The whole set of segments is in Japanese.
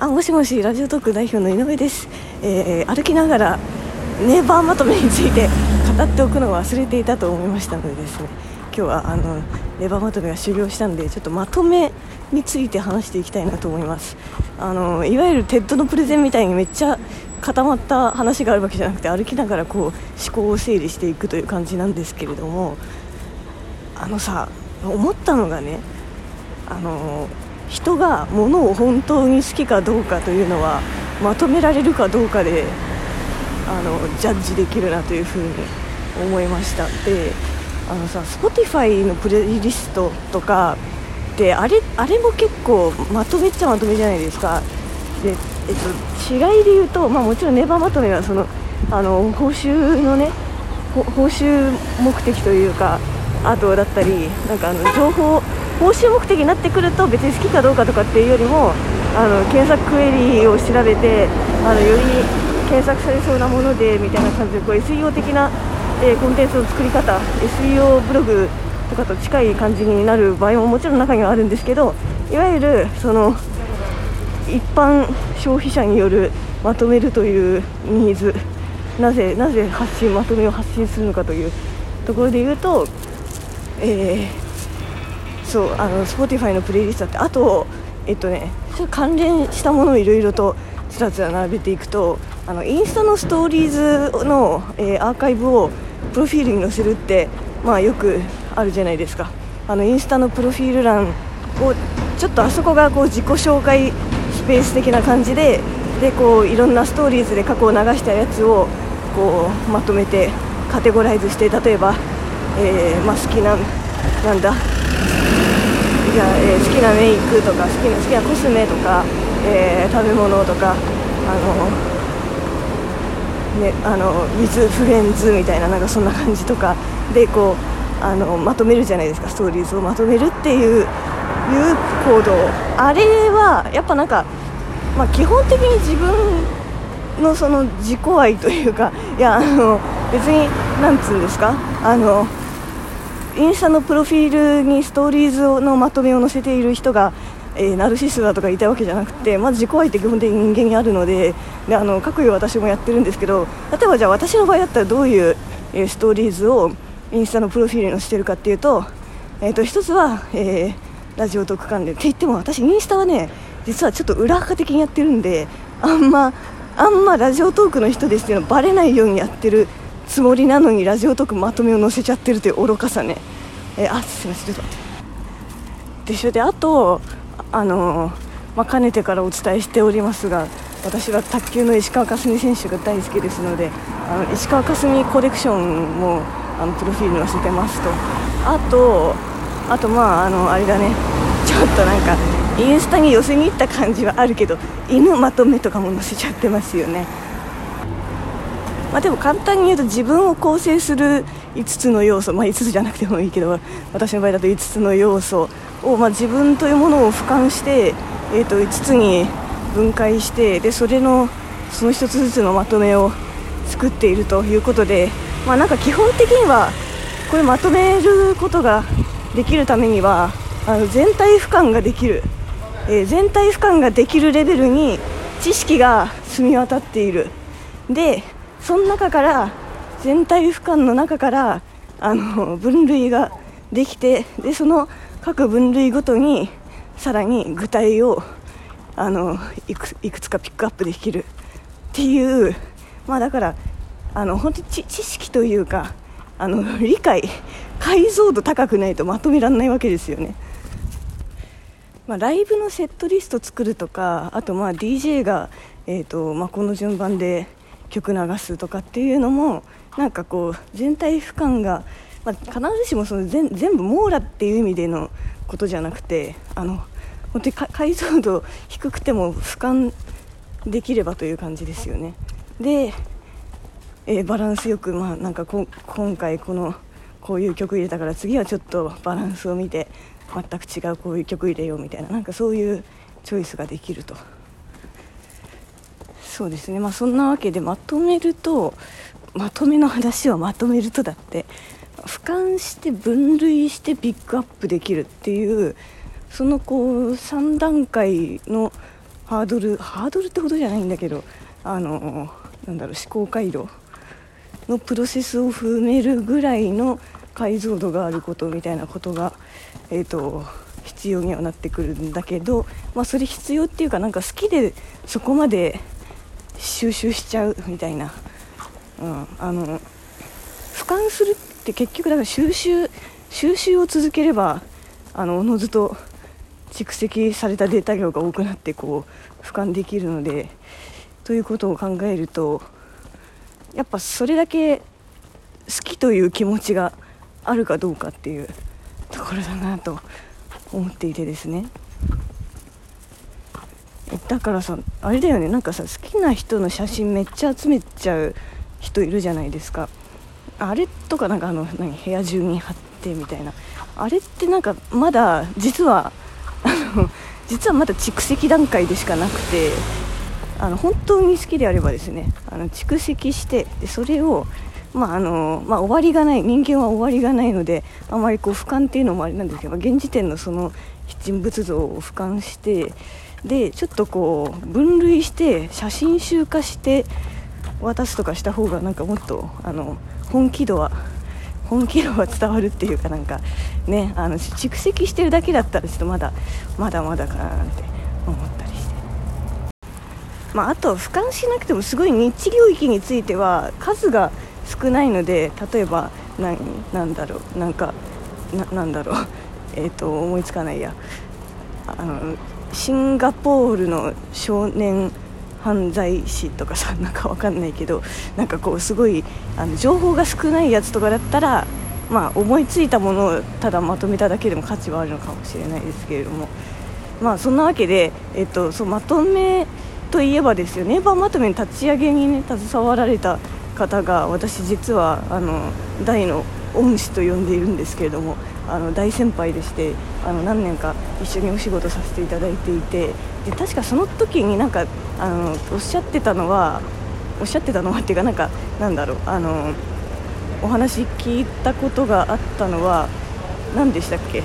あもしもし Radiotalk 代表の井上です、えー、歩きながら NAVER まとめについて 語っておくのを忘れていたと思いましたのでですね。今日はあの NAVER まとめが終了したのでちょっとまとめについて話していきたいなと思います。あのいわゆる TED のプレゼンみたいにめっちゃ固まった話があるわけじゃなくて歩きながらこう思考を整理していくという感じなんですけれどもあのさ思ったのがねあの人が物を本当に好きかどうかというのはまとめられるかどうかであのジャッジできるなというふうに思いました。であのさ Spotify のプレイリストとかであれあれも結構まとめっちゃまとめじゃないですか。で、えっと、違いで言うと、まあ、もちろんネバーまとめはそのあの報酬のね報酬目的というかあとだったりなんかあの情報報酬目的になってくると別に好きかどうかとかっていうよりもあの検索クエリを調べてあのより検索されそうなものでみたいな感じでこう SEO 的な、えー、コンテンツの作り方 SEO ブログとかと近い感じになる場合ももちろん中にはあるんですけどいわゆるその一般消費者によるまとめるというニーズ。なぜなぜ発信まとめを発信するのかというところで言うと、えーそうあの Spotify のプレイリストってあとえっとね関連したものをいろいろとつらつら並べていくとあのインスタのストーリーズの、えー、アーカイブをプロフィールに載せるってまあよくあるじゃないですか。あのインスタのプロフィール欄をちょっとあそこがこう自己紹介スペース的な感じででこういろんなストーリーズで過去を流したやつをこうまとめてカテゴライズして例えば、えーまあ、好きななんだじゃあ、えー、好きなメイクとか好きな好きなコスメとか、えー、食べ物とかあのねあのウィズフレンズみたいななんかそんな感じとかでこうあのまとめるじゃないですかストーリーズをまとめるっていういう行動。あれはやっぱなんか、まあ、基本的に自分のその自己愛というかいやあの別になんつうんですかあのインスタのプロフィールにストーリーズのまとめを載せている人が、えー、ナルシストだとか言いたいわけじゃなくて、まず自己愛って基本的に人間にあるのでであの各有私もやってるんですけど例えばじゃあ私の場合だったらどういう、えー、ストーリーズをインスタのプロフィールに載せてるかっていうと,、えーと、一つは、えー、ラジオ特関連って言っても私インスタはね実はちょっと裏垢的にやってるんであんまあんまラジオトークの人ですっていうのバレないようにやってるつもりなのにラジオトークまとめを載せちゃってるという愚かさね。えー、あすみませんちょっと待って。でしょであとあのまあ、かねてからお伝えしておりますが私は卓球の石川佳純選手が大好きですのであの石川佳純コレクションもあのプロフィール載せてますと。あとあとまああのあれだね。ちょっとなんかインスタに寄せに行った感じはあるけど犬まとめとかも載せちゃってますよね。まあ、でも簡単に言うと自分を構成する5つの要素、まあ、5つじゃなくてもいいけど私の場合だと5つの要素を、まあ、自分というものを俯瞰して、えー、と5つに分解してでそれのその1つずつのまとめを作っているということで、まあ、なんか基本的にはこれまとめることができるためにはあの全体俯瞰ができる、えー、全体俯瞰ができるレベルに知識が澄み渡っている。でその中から全体俯瞰の中からあの分類ができてでその各分類ごとにさらに具体をあのいくいくつかピックアップできるっていう、まあ、だからあの本当に知識というかあの理解解像度高くないとまとめられないわけですよね。まあ、ライブのセットリスト作るとかあとまあ DJ が、えーとまあ、この順番で曲流すとかっていうのもなんかこう全体俯瞰が、まあ、必ずしもその全全部網羅っていう意味でのことじゃなくてあの本当に解像度低くても俯瞰できればという感じですよね。で、えー、バランスよく、まあ、なんか今回このこういう曲入れたから次はちょっとバランスを見て全く違うこういう曲入れようみたいななんかそういうチョイスができると。そうですね。まあそんなわけでまとめるとまとめの話をまとめるとだって俯瞰して分類してピックアップできるっていうそのこう3段階のハードルハードルってほどじゃないんだけどあのなんだろう思考回路のプロセスを踏めるぐらいの解像度があることみたいなことが、えーと、必要にはなってくるんだけど、まあ、それ必要っていうかなんか好きでそこまで収集しちゃうみたいな、うん、あの俯瞰するって結局だから収集収集を続ければあのおのずと蓄積されたデータ量が多くなってこう俯瞰できるのでということを考えるとやっぱそれだけ好きという気持ちがあるかどうかっていうところだなと思っていてですね。だからさあれだよね。なんかさ好きな人の写真めっちゃ集めちゃう人いるじゃないですか。あれとかなんかあの何部屋中に貼ってみたいな。あれってなんかまだ実は あの実はまだ蓄積段階でしかなくてあの本当に好きであればですねあの蓄積してでそれをまああのまあ、終わりがない人間は終わりがないのであまりこう俯瞰っていうのもあれなんですけど現時点のその人物像を俯瞰してでちょっとこう分類して写真集化して渡すとかした方がなんかもっとあの本気度は本気度は伝わるっていうかなんかねあの蓄積してるだけだったらちょっとまだまだまだかななんて思ったりして。まあ、あと俯瞰しなくてもすごいニッチ領域については数が少ないので例えば何なんだろうなんかなんだろうえっ、と思いつかないや。あのシンガポールの少年犯罪史とかさなんかわかんないけどなんかこうすごいあの情報が少ないやつとかだったらまあ思いついたものをただまとめただけでも価値はあるのかもしれないですけれども。まあそんなわけで、えっと、そうまとめといえばですよネイバーまとめの立ち上げにね携わられた方が私実はあの大の恩師と呼んでいるんですけれども。あの大先輩でしてあの何年か一緒にお仕事させていただいていてで確かその時になんかあのおっしゃってたのはおっしゃってたのはっていうかなんかなんだろうあのお話聞いたことがあったのは何でしたっけ？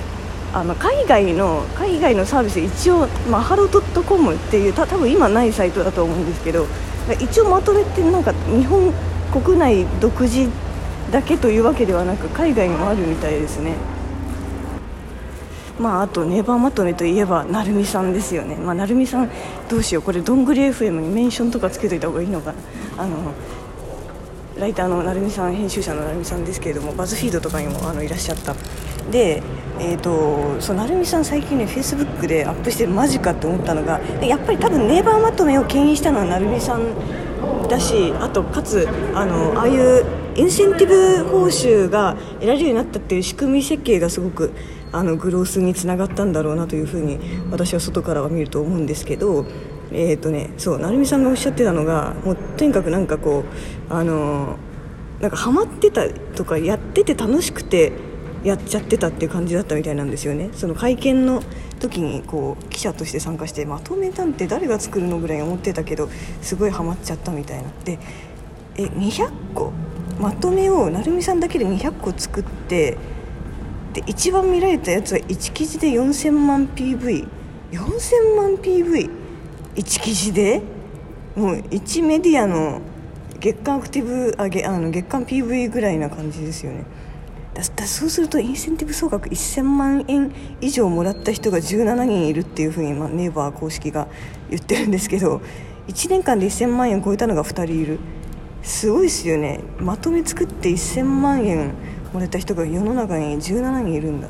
あの海外の海外のサービス一応マハロドットコムっていうた多分今ないサイトだと思うんですけど一応まとめてなんか日本国内独自だけというわけではなく海外にもあるみたいですね。まああとネバーまとめといえば成美さんですよね。まあ成美さんどうしよう。これどんぐり FM にメンションとかつけといた方がいいのかな。あのライターの成美さん編集者の成美さんですけれどもバズフィードとかにもあのいらっしゃった。でえーと、そう成美さん最近ねフェイスブックでアップしてるマジかって思ったのがやっぱり多分ネイバーまとめを牽引したのは成美さんだしあとかつあのああいうインセンティブ報酬が得られるようになったっていう仕組み設計がすごくあのグロースにつながったんだろうなというふうに私は外からは見ると思うんですけど、えーとね、そう成美さんがおっしゃってたのがもうとにかくなんかこうあのなんかハマってたとかやってて楽しくてやっちゃってたっていう感じだったみたいなんですよね。その会見の時にこう記者として参加してまとめたんて誰が作るのぐらい思ってたけどすごいハマっちゃったみたいなでえ200個？まとめを成美さんだけで200個作ってで一番見られたやつは1記事で4000万 PV4000 万 PV1 記事で？もう1メディアの月間アクティブあげあの月間 PV ぐらいな感じですよね。だだそうするとインセンティブ総額1000万円以上もらった人が17人いるっていうふうに、まあ、ネイバー公式が言ってるんですけど1年間で1000万円超えたのが2人いる。すごいですよね。まとめ作って1000万円もらった人が世の中に17人いるんだ。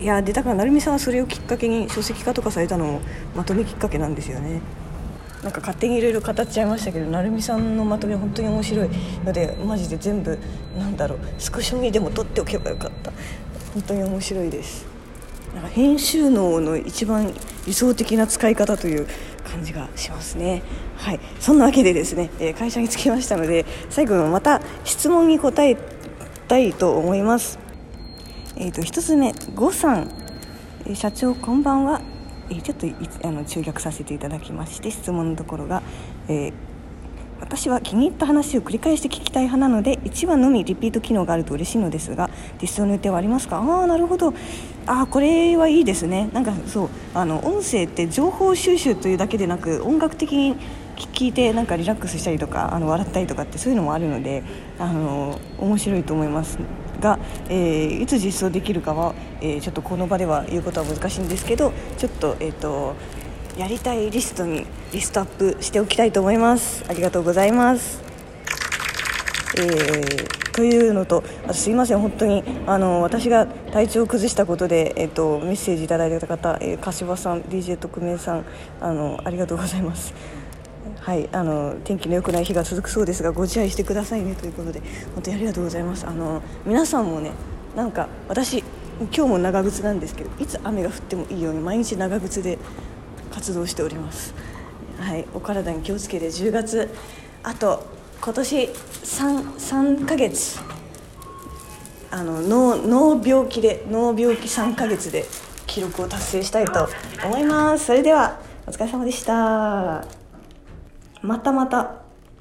いやでだから成美さんはそれをきっかけに書籍化とかされたのもまとめきっかけなんですよね。なんか勝手にいろいろ語っちゃいましたけど成美さんのまとめ本当に面白いのでマジで全部なんだろうスクショにでも撮っておけばよかった。本当に面白いです。なんか編集能の一番理想的な使い方という感じがしますね。はい。そんなわけでですね、え会社に着きましたので最後また質問に答えたいと思います。えっ、ー、と1つ目呉さん。社長こんばんは。えちょっとあの中略させていただきまして質問のところが、えー、私は気に入った話を繰り返して聞きたい派なので1話のみリピート機能があると嬉しいのですが実装の予定はありますか？ああなるほど。あこれはいいですね。なんかそうあの音声って情報収集というだけでなく音楽的に聞いてなんかリラックスしたりとかあの笑ったりとかってそういうのもあるのであの面白いと思いますが、えー、いつ実装できるかは、えー、ちょっとこの場では言うことは難しいんですけどちょっと,、えーと、やりたいリストにリストアップしておきたいと思います。ありがとうございます、えー、というのとあすいません本当にあの私が体調を崩したことで、えーと、メッセージいただいた方、えー、柏さん DJ 特命さんあのありがとうございます。はいあの天気の良くない日が続くそうですがご自愛してくださいねということで本当にありがとうございます。あの皆さんもねなんか私今日も長靴なんですけどいつ雨が降ってもいいように毎日長靴で活動しております。はいお体に気をつけて10月あと今年 3, 3ヶ月。あの脳脳病気で脳病気3ヶ月で記録を達成したいと思います。それではお疲れ様でした。またまた。